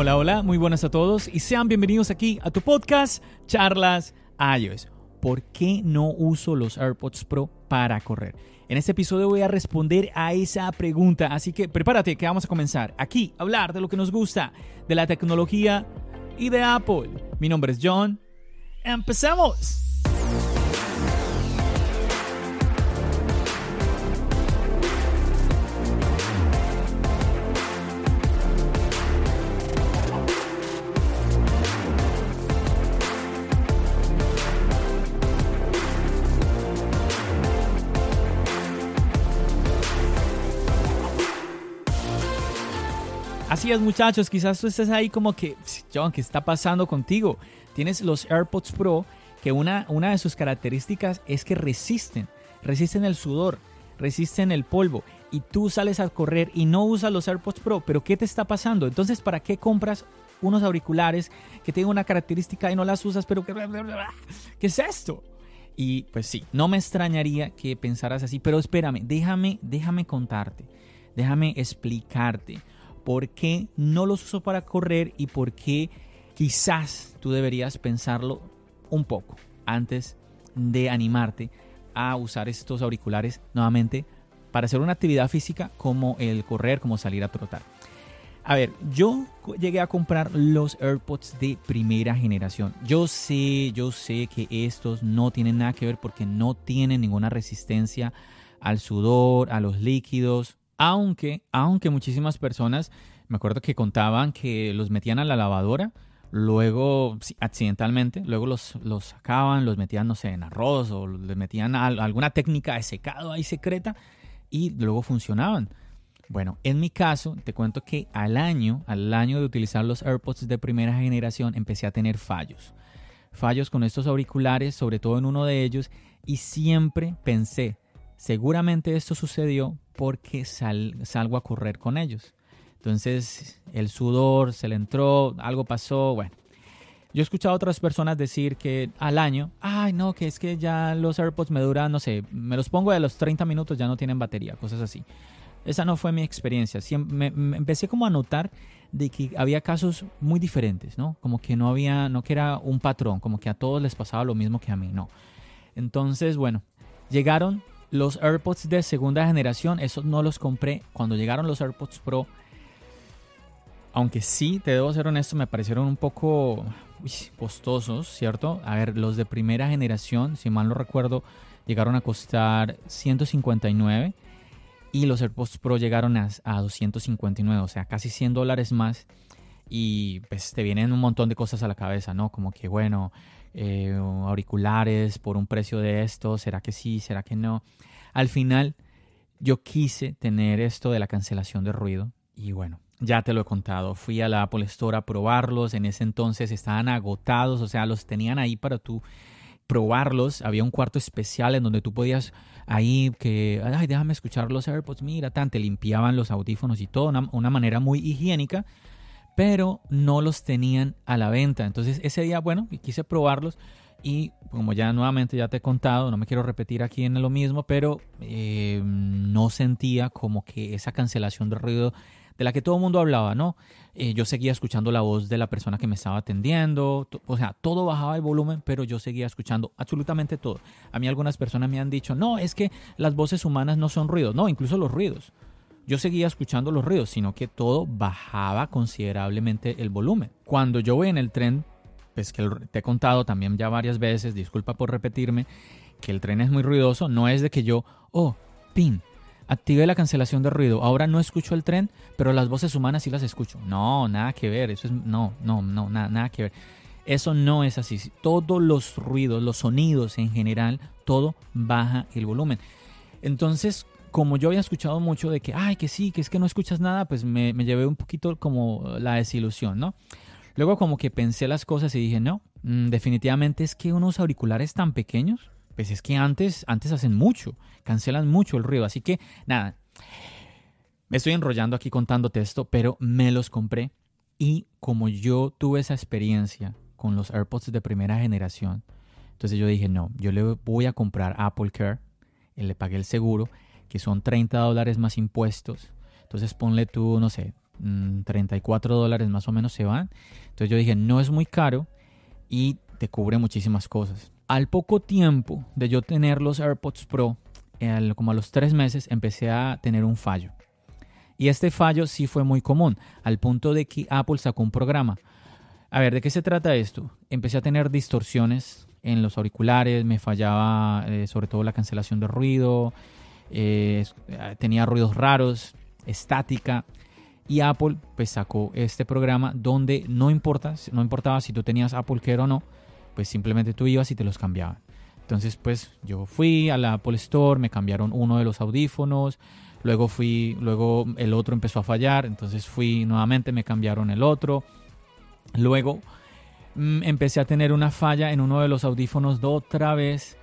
Hola, hola, muy buenas a todos y sean bienvenidos aquí a tu podcast Charlas iOS. ¿Por qué no uso los AirPods Pro para correr? En este episodio voy a responder a esa pregunta, así que prepárate que vamos a comenzar aquí a hablar de lo que nos gusta, de la tecnología y de Apple. Mi nombre es John. ¡Empecemos! Muchachos, quizás tú estés ahí como que, John, ¿qué está pasando contigo? Tienes los AirPods Pro, que una, una de sus características es que resisten, resisten el sudor, resisten el polvo, y tú sales a correr y no usas los AirPods Pro, pero ¿qué te está pasando? Entonces, ¿para qué compras unos auriculares que tienen una característica y no las usas, pero. ¿Qué es esto? Y pues sí, no me extrañaría que pensaras así, pero espérame, déjame, déjame contarte, déjame explicarte por qué no los uso para correr y por qué quizás tú deberías pensarlo un poco antes de animarte a usar estos auriculares nuevamente para hacer una actividad física como el correr, como salir a trotar. A ver, yo llegué a comprar los AirPods de primera generación. Yo sé, yo sé que estos no tienen nada que ver porque no tienen ninguna resistencia al sudor, a los líquidos, aunque, aunque muchísimas personas, me acuerdo que contaban que los metían a la lavadora, luego accidentalmente, luego los, los sacaban, los metían, no sé, en arroz o les metían alguna técnica de secado ahí secreta y luego funcionaban. Bueno, en mi caso, te cuento que al año, al año de utilizar los AirPods de primera generación, empecé a tener fallos. Fallos con estos auriculares, sobre todo en uno de ellos, y siempre pensé, seguramente esto sucedió porque salgo a correr con ellos. Entonces el sudor se le entró, algo pasó, bueno. Yo he escuchado a otras personas decir que al año, ay no, que es que ya los AirPods me duran, no sé, me los pongo de los 30 minutos, ya no tienen batería, cosas así. Esa no fue mi experiencia. Siempre, me, empecé como a notar de que había casos muy diferentes, ¿no? Como que no había, no que era un patrón, como que a todos les pasaba lo mismo que a mí, no. Entonces, bueno, llegaron los AirPods de segunda generación, esos no los compré. Cuando llegaron los AirPods Pro, aunque sí, te debo ser honesto, me parecieron un poco costosos, ¿cierto? A ver, los de primera generación, si mal no recuerdo, llegaron a costar 159 y los AirPods Pro llegaron a, a 259, o sea, casi 100 dólares más. Y pues te vienen un montón de cosas a la cabeza, ¿no? Como que, bueno, eh, auriculares por un precio de esto, ¿será que sí? ¿Será que no? Al final yo quise tener esto de la cancelación de ruido y bueno, ya te lo he contado, fui a la Apple Store a probarlos, en ese entonces estaban agotados, o sea, los tenían ahí para tú probarlos, había un cuarto especial en donde tú podías ahí que, ay, déjame escuchar los AirPods, mira, tan, te limpiaban los audífonos y todo, una, una manera muy higiénica pero no los tenían a la venta. Entonces ese día, bueno, quise probarlos y como ya nuevamente ya te he contado, no me quiero repetir aquí en lo mismo, pero eh, no sentía como que esa cancelación de ruido de la que todo el mundo hablaba, ¿no? Eh, yo seguía escuchando la voz de la persona que me estaba atendiendo, o sea, todo bajaba el volumen, pero yo seguía escuchando absolutamente todo. A mí algunas personas me han dicho, no, es que las voces humanas no son ruidos, no, incluso los ruidos yo seguía escuchando los ruidos, sino que todo bajaba considerablemente el volumen. Cuando yo voy en el tren, pues que te he contado también ya varias veces, disculpa por repetirme, que el tren es muy ruidoso, no es de que yo, oh, pin, active la cancelación de ruido, ahora no escucho el tren, pero las voces humanas sí las escucho. No, nada que ver, eso es, no, no, no, nada, nada que ver. Eso no es así. Todos los ruidos, los sonidos en general, todo baja el volumen. Entonces, como yo había escuchado mucho de que, ay, que sí, que es que no escuchas nada, pues me, me llevé un poquito como la desilusión, ¿no? Luego como que pensé las cosas y dije, no, mm, definitivamente es que unos auriculares tan pequeños, pues es que antes, antes hacen mucho, cancelan mucho el ruido. Así que nada, me estoy enrollando aquí contándote esto, pero me los compré y como yo tuve esa experiencia con los AirPods de primera generación, entonces yo dije, no, yo le voy a comprar Apple Care, le pagué el seguro, que son 30 dólares más impuestos. Entonces ponle tú, no sé, 34 mm, dólares más o menos se van. Entonces yo dije, no es muy caro y te cubre muchísimas cosas. Al poco tiempo de yo tener los AirPods Pro, como a los tres meses, empecé a tener un fallo. Y este fallo sí fue muy común, al punto de que Apple sacó un programa. A ver, ¿de qué se trata esto? Empecé a tener distorsiones en los auriculares, me fallaba eh, sobre todo la cancelación de ruido, eh, tenía ruidos raros, estática. Y Apple pues sacó este programa donde no importa, no importaba si tú tenías Apple Care o no, pues simplemente tú ibas y te los cambiaban. Entonces pues yo fui a la Apple Store, me cambiaron uno de los audífonos, luego fui, luego el otro empezó a fallar, entonces fui nuevamente, me cambiaron el otro. Luego mm, empecé a tener una falla en uno de los audífonos de otra vez.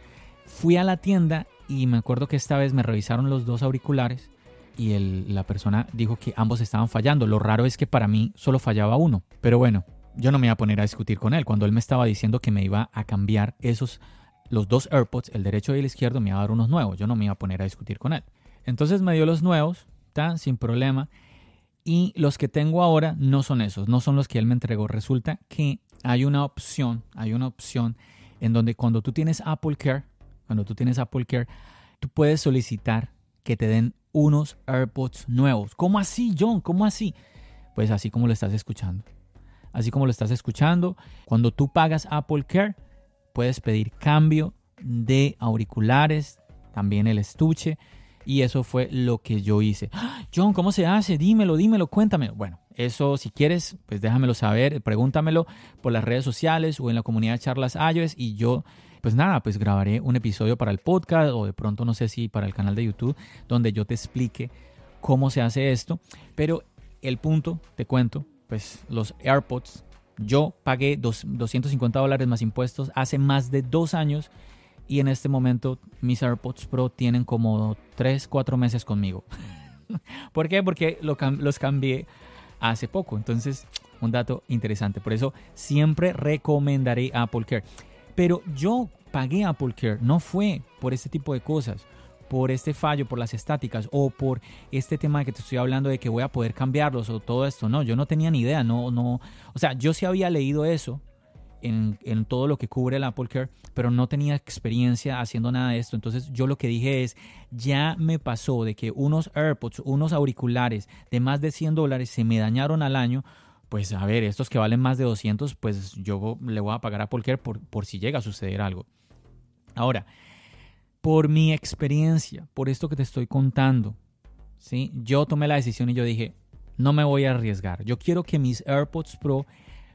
Fui a la tienda y me acuerdo que esta vez me revisaron los dos auriculares y la persona dijo que ambos estaban fallando. Lo raro es que para mí solo fallaba uno. Pero bueno, yo no me iba a poner a discutir con él. Cuando él me estaba diciendo que me iba a cambiar esos, los dos AirPods, el derecho y el izquierdo, me iba a dar unos nuevos. Yo no me iba a poner a discutir con él. Entonces me dio los nuevos, tan sin problema. Y los que tengo ahora no son esos, no son los que él me entregó. Resulta que hay una opción, hay una opción en donde cuando tú tienes Apple Care, cuando tú tienes Apple Care, tú puedes solicitar que te den unos AirPods nuevos. ¿Cómo así, John? ¿Cómo así? Pues así como lo estás escuchando. Así como lo estás escuchando, cuando tú pagas Apple Care, puedes pedir cambio de auriculares, también el estuche. Y eso fue lo que yo hice. ¡Ah! John, ¿cómo se hace? Dímelo, dímelo, cuéntame. Bueno, eso si quieres, pues déjamelo saber, pregúntamelo por las redes sociales o en la comunidad de charlas iOS y yo pues nada, pues grabaré un episodio para el podcast o de pronto no sé si para el canal de YouTube donde yo te explique cómo se hace esto. Pero el punto, te cuento, pues los AirPods, yo pagué 250 dólares más impuestos hace más de dos años y en este momento mis AirPods Pro tienen como 3, 4 meses conmigo. ¿Por qué? Porque los cambié hace poco. Entonces, un dato interesante. Por eso siempre recomendaré Apple Care. Pero yo pagué Apple Care no fue por este tipo de cosas, por este fallo, por las estáticas o por este tema que te estoy hablando de que voy a poder cambiarlos o todo esto. No, yo no tenía ni idea, no, no. O sea, yo sí había leído eso en, todo lo que cubre el Apple Care, pero no tenía experiencia haciendo nada de esto. Entonces yo lo que dije es, ya me pasó de que unos AirPods, unos auriculares de más de 100 dólares se me dañaron al año pues a ver, estos que valen más de 200, pues yo le voy a pagar a Polker por, por si llega a suceder algo. Ahora, por mi experiencia, por esto que te estoy contando, ¿sí? yo tomé la decisión y yo dije, no me voy a arriesgar. Yo quiero que mis AirPods Pro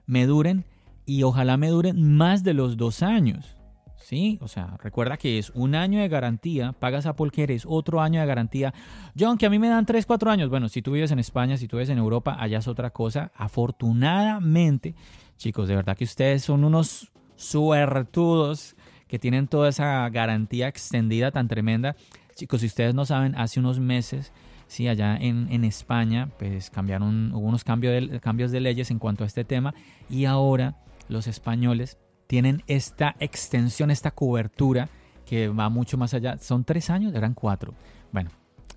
me duren y ojalá me duren más de los dos años. ¿sí? O sea, recuerda que es un año de garantía, pagas a Care, es otro año de garantía. John, que a mí me dan 3, 4 años. Bueno, si tú vives en España, si tú vives en Europa, allá es otra cosa. Afortunadamente, chicos, de verdad que ustedes son unos suertudos que tienen toda esa garantía extendida tan tremenda. Chicos, si ustedes no saben, hace unos meses, sí, allá en, en España, pues cambiaron, hubo unos cambios cambios de leyes en cuanto a este tema y ahora los españoles tienen esta extensión, esta cobertura que va mucho más allá. Son tres años, eran cuatro. Bueno,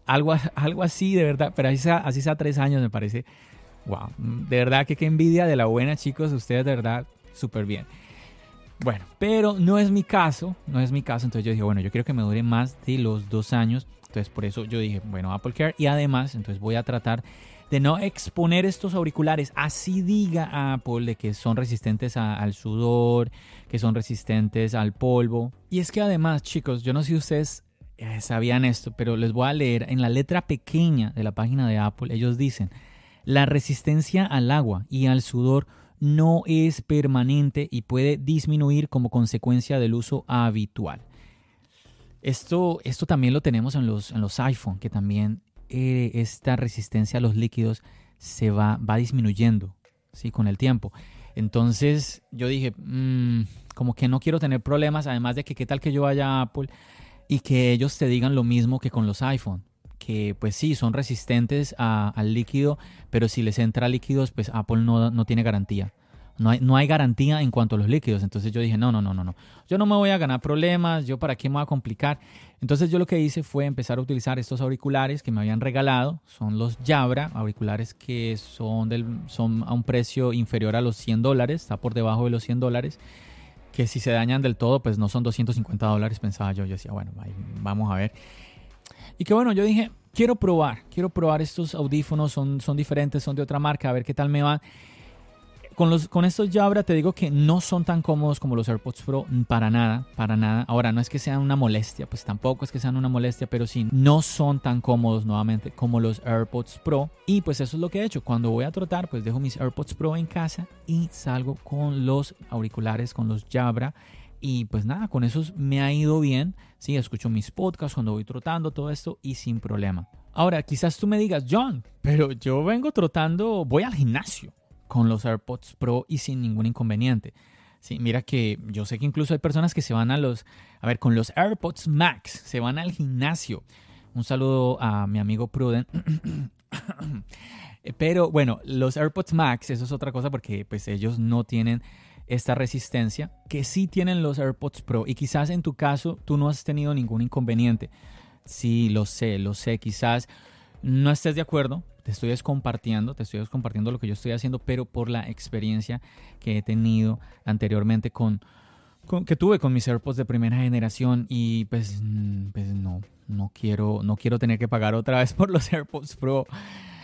algo, algo así de verdad, pero así sea, así sea tres años me parece. Wow, de verdad que qué envidia de la buena, chicos. Ustedes de verdad súper bien. Bueno, pero no es mi caso, no es mi caso. Entonces yo dije, bueno, yo quiero que me dure más de los dos años. Entonces por eso yo dije, bueno, Apple Care. Y además, entonces voy a tratar de no exponer estos auriculares. Así diga Apple de que son resistentes al sudor, que son resistentes al polvo. Y es que además, chicos, yo no sé si ustedes eh, sabían esto, pero les voy a leer en la letra pequeña de la página de Apple. Ellos dicen, la resistencia al agua y al sudor no es permanente y puede disminuir como consecuencia del uso habitual. Esto, esto también lo tenemos en los, en los iPhone, que también eh, esta resistencia a los líquidos se va, va disminuyendo ¿sí? con el tiempo. Entonces yo dije, mm, como que no quiero tener problemas, además de que qué tal que yo vaya a Apple y que ellos te digan lo mismo que con los iPhone, que pues sí, son resistentes al líquido, pero si les entra líquidos, pues Apple no, no tiene garantía. No hay, no hay, garantía en cuanto a los líquidos. Entonces yo dije, no, no, no, no, no. Yo no me voy a ganar problemas, yo para qué me voy a complicar. Entonces yo lo que hice fue empezar a utilizar estos auriculares que me habían regalado. Son los Jabra, auriculares que son, del, son a un precio inferior a los 100 dólares, está por debajo de los 100 dólares. Que si se dañan del todo, pues no son 250 dólares, pensaba yo. Yo decía, bueno, vamos a ver. Y que bueno, yo dije, quiero probar, quiero probar estos audífonos, son, son diferentes, son de otra marca, a ver qué tal me van. Con, los, con estos Jabra te digo que no son tan cómodos como los AirPods Pro, para nada, para nada. Ahora, no es que sean una molestia, pues tampoco es que sean una molestia, pero sí, no son tan cómodos nuevamente como los AirPods Pro. Y pues eso es lo que he hecho. Cuando voy a trotar, pues dejo mis AirPods Pro en casa y salgo con los auriculares, con los Jabra. Y pues nada, con esos me ha ido bien. Sí, escucho mis podcasts cuando voy trotando, todo esto y sin problema. Ahora, quizás tú me digas, John, pero yo vengo trotando, voy al gimnasio con los AirPods Pro y sin ningún inconveniente. Sí, mira que yo sé que incluso hay personas que se van a los, a ver, con los AirPods Max, se van al gimnasio. Un saludo a mi amigo Pruden. Pero bueno, los AirPods Max, eso es otra cosa porque pues ellos no tienen esta resistencia que sí tienen los AirPods Pro y quizás en tu caso tú no has tenido ningún inconveniente. Sí, lo sé, lo sé, quizás no estés de acuerdo, te estoy compartiendo, te estoy compartiendo lo que yo estoy haciendo, pero por la experiencia que he tenido anteriormente con, que tuve con mis AirPods de primera generación y pues, mm, pues no, no quiero, no quiero tener que pagar otra vez por los AirPods Pro.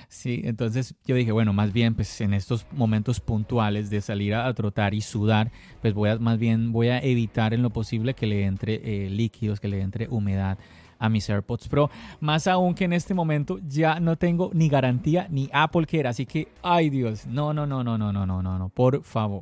Sí, entonces yo dije, bueno, más bien pues en estos momentos puntuales de salir a, trotar y sudar, pues voy a, más bien voy a evitar en lo posible que le entre eh, líquidos, que le entre humedad a mis AirPods Pro. Más aún que en este momento ya no tengo ni garantía ni Apple Care. Así que, ay Dios, no, no, no, no, no, no, no, no, no, por favor.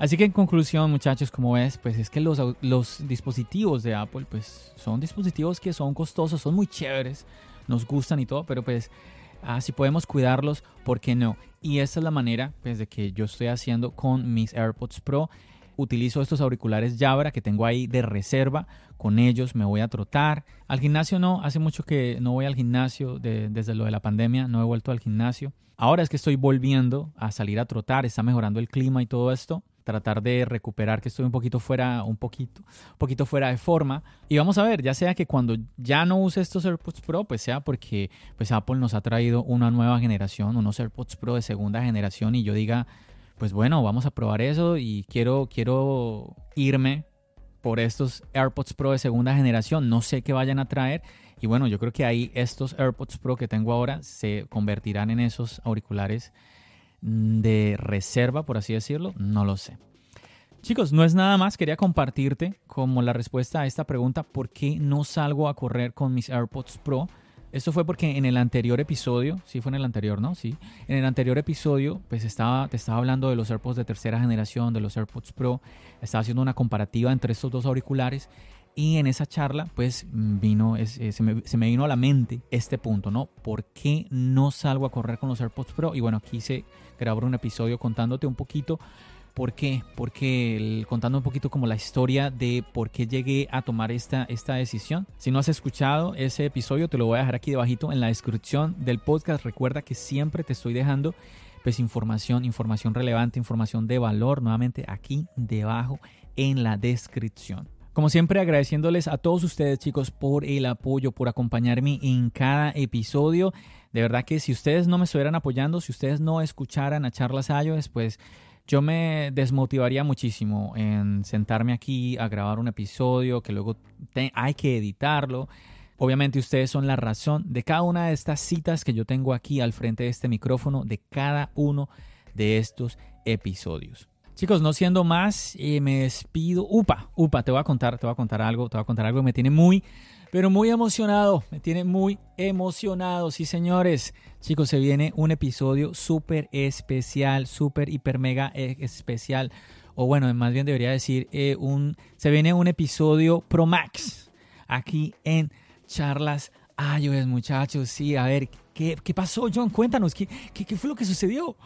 Así que en conclusión, muchachos, como ves, pues es que los, dispositivos de Apple, pues son dispositivos que son costosos, son muy chéveres, nos gustan y todo, pero pues ah, si podemos cuidarlos, ¿por qué no? Y esta es la manera pues, de que yo estoy haciendo con mis AirPods Pro. Utilizo estos auriculares Jabra que tengo ahí de reserva. Con ellos me voy a trotar. Al gimnasio no, hace mucho que no voy al gimnasio desde lo de la pandemia, no he vuelto al gimnasio. Ahora es que estoy volviendo a salir a trotar, está mejorando el clima y todo esto tratar de recuperar que estoy un poquito fuera, un poquito, poquito fuera de forma. Y vamos a ver, ya sea que cuando ya no use estos AirPods Pro, pues sea porque pues Apple nos ha traído una nueva generación, unos AirPods Pro de segunda generación y yo diga, pues bueno, vamos a probar eso y quiero, quiero irme por estos AirPods Pro de segunda generación. No sé qué vayan a traer. Y bueno, yo creo que ahí estos AirPods Pro que tengo ahora se convertirán en esos auriculares de reserva, por así decirlo, no lo sé. Chicos, no es nada más, quería compartirte como la respuesta a esta pregunta, ¿por qué no salgo a correr con mis AirPods Pro? Esto fue porque en el anterior episodio, sí fue en el anterior, ¿no? Sí. En el anterior episodio, pues estaba, te estaba hablando de los AirPods de tercera generación, de los AirPods Pro. Estaba haciendo una comparativa entre estos dos auriculares y en esa charla, pues vino, eh, se, me, vino a la mente este punto, ¿no? ¿Por qué no salgo a correr con los AirPods Pro? Y bueno, quise grabar un episodio contándote un poquito por qué, porque contando un poquito como la historia de por qué llegué a tomar esta, esta decisión. Si no has escuchado ese episodio, te lo voy a dejar aquí debajito en la descripción del podcast. Recuerda que siempre te estoy dejando pues información, información relevante, información de valor, nuevamente aquí debajo en la descripción. Como siempre, agradeciéndoles a todos ustedes, chicos, por el apoyo, por acompañarme en cada episodio. De verdad que si ustedes no me estuvieran apoyando, si ustedes no escucharan a Charlas iOS, pues yo me desmotivaría muchísimo en sentarme aquí a grabar un episodio que luego hay que editarlo. Obviamente ustedes son la razón de cada una de estas citas que yo tengo aquí al frente de este micrófono, de cada uno de estos episodios. Chicos, no siendo más, eh, me despido. Upa, upa, te voy a contar, te voy a contar algo, te voy a contar algo me tiene muy, pero muy emocionado, me tiene muy emocionado. Sí, señores, chicos, se viene un episodio súper especial, súper, hiper, mega eh, especial. O bueno, más bien debería decir, eh, un, se viene un episodio Pro Max aquí en Charlas Ayues, muchachos. Sí, a ver, ¿qué, qué pasó, John? Cuéntanos, ¿qué, ¿qué, qué fue lo que sucedió?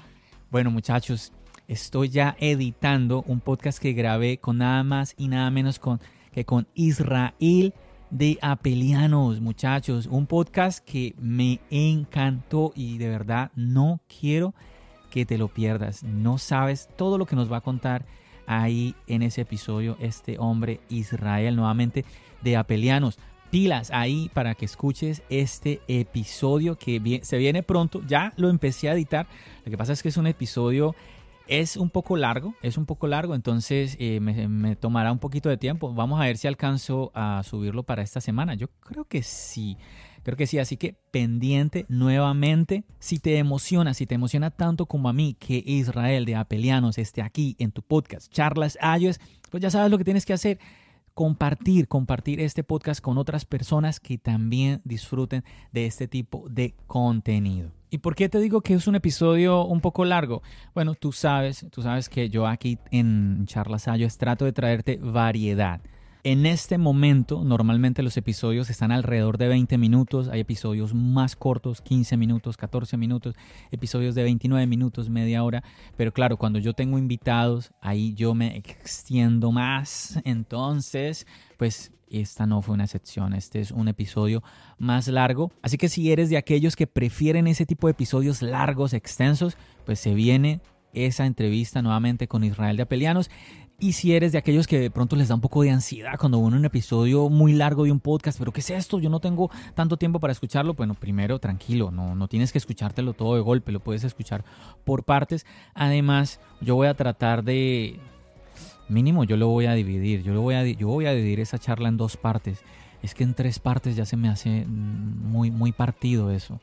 Bueno, muchachos, estoy ya editando un podcast que grabé con nada más y nada menos con, que con Israel de Apelianos, muchachos. Un podcast que me encantó y de verdad no quiero que te lo pierdas. No sabes todo lo que nos va a contar ahí en ese episodio este hombre Israel nuevamente de Apelianos. Pilas ahí para que escuches este episodio que se viene pronto. Ya lo empecé a editar. Lo que pasa es que es un episodio es un poco largo, es un poco largo, entonces eh, me, tomará un poquito de tiempo. Vamos a ver si alcanzo a subirlo para esta semana. Yo creo que sí, creo que sí. Así que pendiente nuevamente. Si te emociona, si te emociona tanto como a mí que Israel de Apelianos esté aquí en tu podcast, Charlas Ayos, pues ya sabes lo que tienes que hacer compartir, compartir este podcast con otras personas que también disfruten de este tipo de contenido. ¿Y por qué te digo que es un episodio un poco largo? Bueno, tú sabes, tú sabes que yo aquí en Charlas Ayos trato de traerte variedad. En este momento, normalmente los episodios están alrededor de 20 minutos. Hay episodios más cortos, 15 minutos, 14 minutos, episodios de 29 minutos, media hora. Pero claro, cuando yo tengo invitados, ahí yo me extiendo más. Entonces, pues esta no fue una excepción. Este es un episodio más largo. Así que si eres de aquellos que prefieren ese tipo de episodios largos, extensos, pues se viene esa entrevista nuevamente con Israel de Apelianos. Y si eres de aquellos que de pronto les da un poco de ansiedad cuando ven un episodio muy largo de un podcast, pero ¿qué es esto? Yo no tengo tanto tiempo para escucharlo. Bueno, primero, tranquilo, no, no tienes que escuchártelo todo de golpe, lo puedes escuchar por partes. Además, yo voy a tratar de, mínimo, yo lo voy a dividir. Yo, lo voy a, yo voy a dividir esa charla en dos partes. Es que en tres partes ya se me hace muy, muy partido eso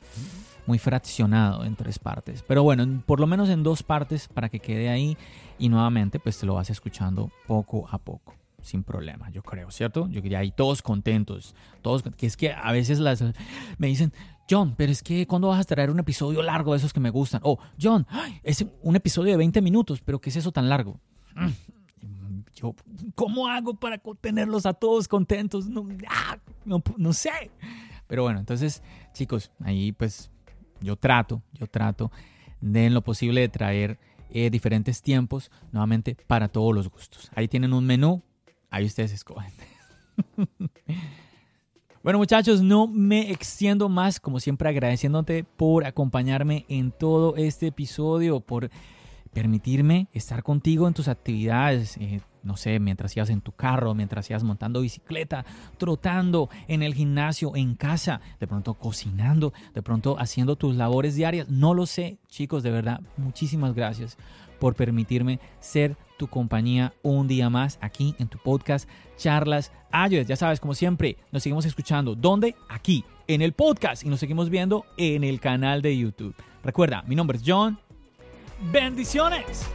muy fraccionado en tres partes. Pero bueno, por lo menos en dos partes para que quede ahí y nuevamente pues te lo vas escuchando poco a poco. Sin problema, yo creo, ¿cierto? Yo quería ahí todos contentos. Todos, que es que a veces me dicen, John, pero es que ¿cuándo vas a traer un episodio largo de esos que me gustan? O, John, es un episodio de 20 minutos, pero ¿qué es eso tan largo? ¿Cómo hago para tenerlos a todos contentos? No, ah, no, sé. Pero bueno, entonces, chicos, ahí pues yo trato, yo trato de lo posible de traer eh, diferentes tiempos nuevamente para todos los gustos. Ahí tienen un menú, ahí ustedes escogen. Bueno muchachos, no me extiendo más, como siempre agradeciéndote por acompañarme en todo este episodio, por permitirme estar contigo en tus actividades, eh, no sé, mientras ibas en tu carro, mientras ibas montando bicicleta, trotando en el gimnasio, en casa, de pronto cocinando, de pronto haciendo tus labores diarias. No lo sé, chicos, de verdad, muchísimas gracias por permitirme ser tu compañía un día más aquí en tu podcast Charlas Ayudes. Ya sabes, como siempre, nos seguimos escuchando. ¿Dónde? Aquí, en el podcast y nos seguimos viendo en el canal de YouTube. Recuerda, mi nombre es John. Bendiciones.